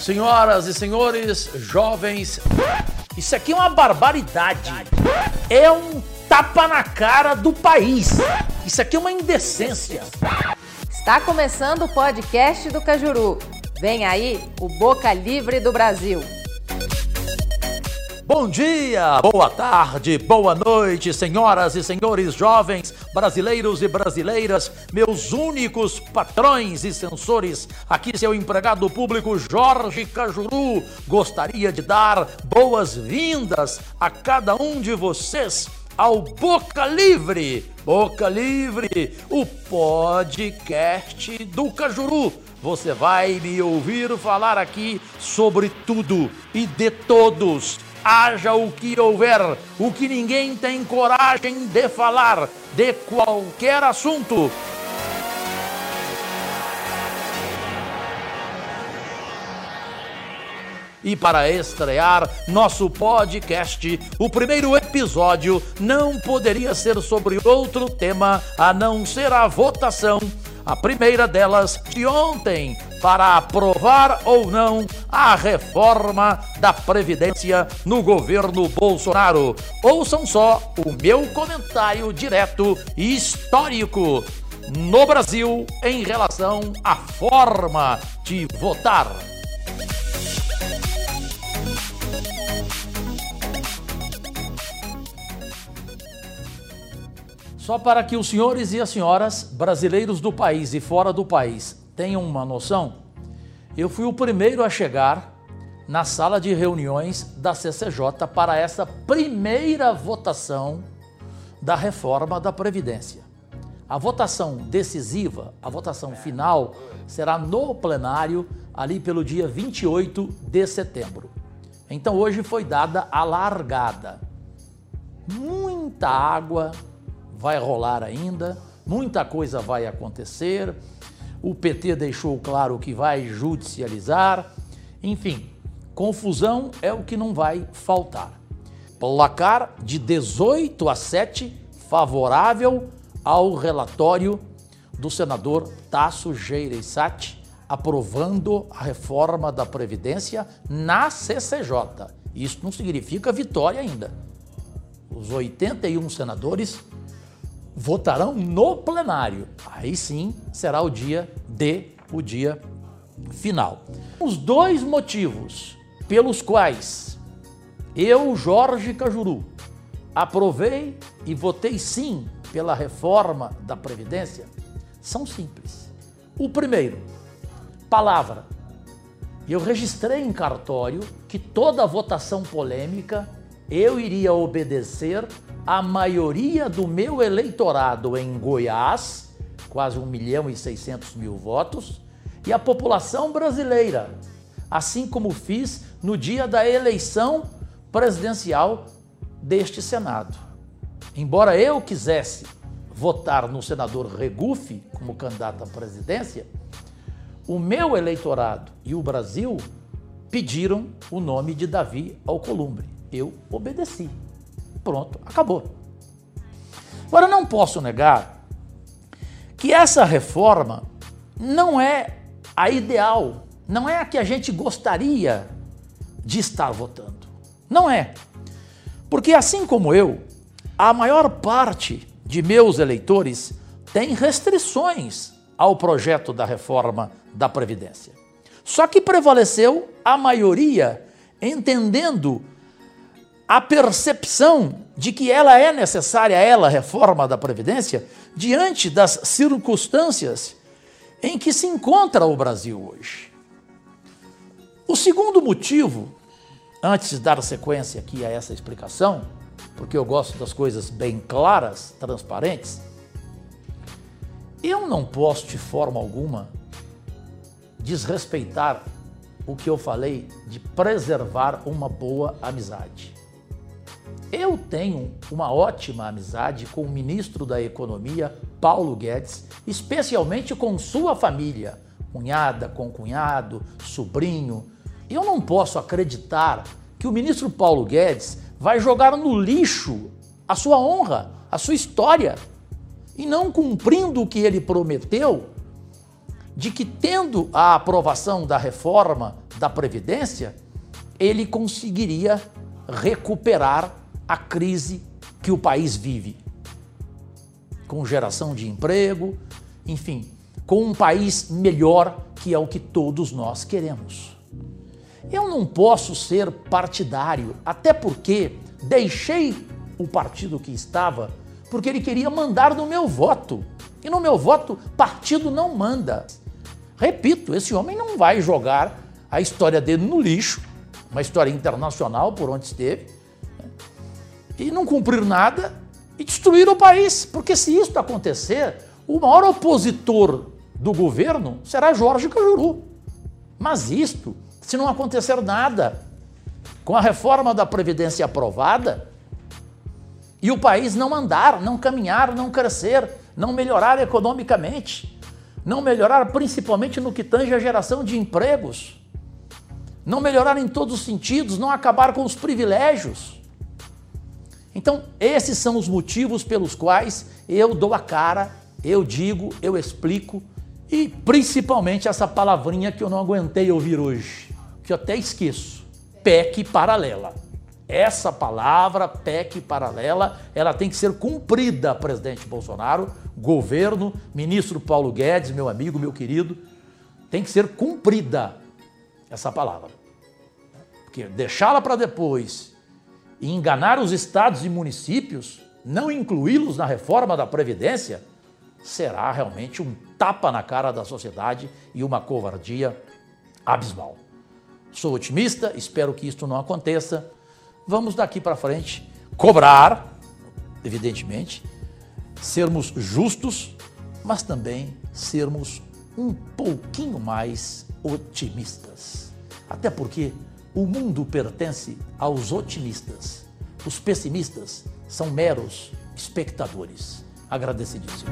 Senhoras e senhores, jovens, isso aqui é uma barbaridade. É um tapa na cara do país. Isso aqui é uma indecência. Está começando o podcast do Cajuru. Vem aí o Boca Livre do Brasil. Bom dia, boa tarde, boa noite, senhoras e senhores jovens, brasileiros e brasileiras, meus únicos patrões e censores. Aqui seu empregado público Jorge Cajuru gostaria de dar boas-vindas a cada um de vocês ao Boca Livre. Boca Livre, o podcast do Cajuru. Você vai me ouvir falar aqui sobre tudo e de todos haja o que houver, o que ninguém tem coragem de falar de qualquer assunto. E para estrear nosso podcast, o primeiro episódio não poderia ser sobre outro tema a não ser a votação a primeira delas de ontem, para aprovar ou não a reforma da Previdência no governo Bolsonaro. Ouçam só o meu comentário direto e histórico no Brasil em relação à forma de votar. Só para que os senhores e as senhoras brasileiros do país e fora do país tenham uma noção, eu fui o primeiro a chegar na sala de reuniões da CCJ para essa primeira votação da reforma da Previdência. A votação decisiva, a votação final, será no plenário, ali pelo dia 28 de setembro. Então hoje foi dada a largada. Muita água, vai rolar ainda, muita coisa vai acontecer. O PT deixou claro que vai judicializar. Enfim, confusão é o que não vai faltar. Placar de 18 a 7 favorável ao relatório do senador Tasso Gereissati aprovando a reforma da Previdência na CCJ. Isso não significa vitória ainda. Os 81 senadores votarão no plenário. Aí sim será o dia D, o dia final. Os dois motivos pelos quais eu, Jorge Cajuru, aprovei e votei sim pela reforma da Previdência são simples. O primeiro, palavra. Eu registrei em cartório que toda votação polêmica eu iria obedecer a maioria do meu eleitorado em Goiás, quase 1 milhão e 600 mil votos, e a população brasileira, assim como fiz no dia da eleição presidencial deste Senado. Embora eu quisesse votar no senador Regufe como candidato à presidência, o meu eleitorado e o Brasil pediram o nome de Davi Alcolumbre. Eu obedeci. Pronto, acabou. Agora, não posso negar que essa reforma não é a ideal, não é a que a gente gostaria de estar votando. Não é. Porque, assim como eu, a maior parte de meus eleitores tem restrições ao projeto da reforma da Previdência. Só que prevaleceu a maioria entendendo a percepção de que ela é necessária, ela, reforma da Previdência, diante das circunstâncias em que se encontra o Brasil hoje. O segundo motivo, antes de dar sequência aqui a essa explicação, porque eu gosto das coisas bem claras, transparentes, eu não posso de forma alguma desrespeitar o que eu falei de preservar uma boa amizade. Eu tenho uma ótima amizade com o ministro da Economia, Paulo Guedes, especialmente com sua família, cunhada, concunhado, sobrinho. Eu não posso acreditar que o ministro Paulo Guedes vai jogar no lixo a sua honra, a sua história, e não cumprindo o que ele prometeu de que, tendo a aprovação da reforma da Previdência, ele conseguiria recuperar a crise que o país vive. Com geração de emprego, enfim, com um país melhor, que é o que todos nós queremos. Eu não posso ser partidário, até porque deixei o partido que estava porque ele queria mandar no meu voto. E no meu voto, partido não manda. Repito, esse homem não vai jogar a história dele no lixo, uma história internacional por onde esteve? E não cumprir nada e destruir o país. Porque se isso acontecer, o maior opositor do governo será Jorge Cajuru. Mas isto, se não acontecer nada, com a reforma da Previdência aprovada, e o país não andar, não caminhar, não crescer, não melhorar economicamente, não melhorar principalmente no que tange a geração de empregos, não melhorar em todos os sentidos, não acabar com os privilégios. Então, esses são os motivos pelos quais eu dou a cara, eu digo, eu explico e principalmente essa palavrinha que eu não aguentei ouvir hoje, que eu até esqueço: PEC paralela. Essa palavra, PEC paralela, ela tem que ser cumprida, presidente Bolsonaro, governo, ministro Paulo Guedes, meu amigo, meu querido, tem que ser cumprida essa palavra. Porque deixá-la para depois e enganar os estados e municípios, não incluí-los na reforma da Previdência, será realmente um tapa na cara da sociedade e uma covardia abismal. Sou otimista, espero que isto não aconteça. Vamos daqui para frente cobrar, evidentemente, sermos justos, mas também sermos um pouquinho mais otimistas. Até porque o mundo pertence aos otimistas. Os pessimistas são meros espectadores. Agradecidíssimo.